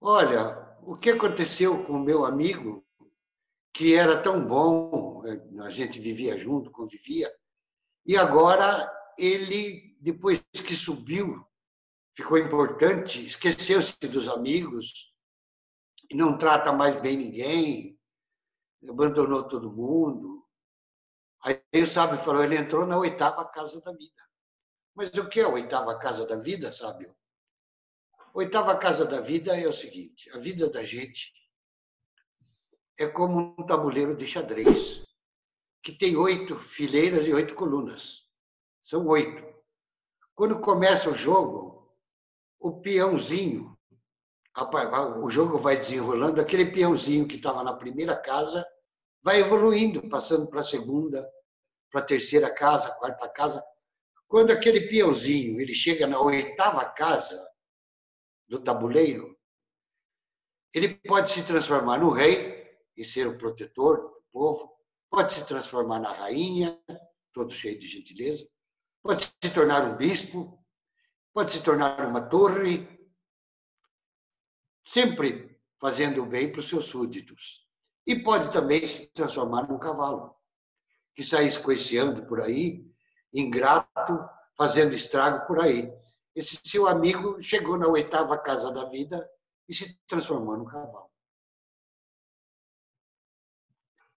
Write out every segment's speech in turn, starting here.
Olha, o que aconteceu com o meu amigo, que era tão bom, a gente vivia junto, convivia, e agora ele, depois que subiu, ficou importante, esqueceu-se dos amigos, não trata mais bem ninguém, abandonou todo mundo. Aí o sábio falou, ele entrou na oitava casa da vida. Mas o que é a oitava casa da vida, sábio? Oitava casa da vida é o seguinte: a vida da gente é como um tabuleiro de xadrez, que tem oito fileiras e oito colunas. São oito. Quando começa o jogo, o peãozinho, o jogo vai desenrolando, aquele peãozinho que estava na primeira casa vai evoluindo, passando para a segunda, para a terceira casa, quarta casa, quando aquele peãozinho ele chega na oitava casa do tabuleiro, ele pode se transformar no rei e ser o protetor do povo, pode se transformar na rainha, todo cheio de gentileza, pode se tornar um bispo, pode se tornar uma torre, sempre fazendo bem para os seus súditos. E pode também se transformar num cavalo, que sai escoiciando por aí ingrato, fazendo estrago por aí. Esse seu amigo chegou na oitava casa da vida e se transformou num cavalo.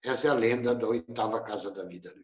Essa é a lenda da oitava casa da vida. Né?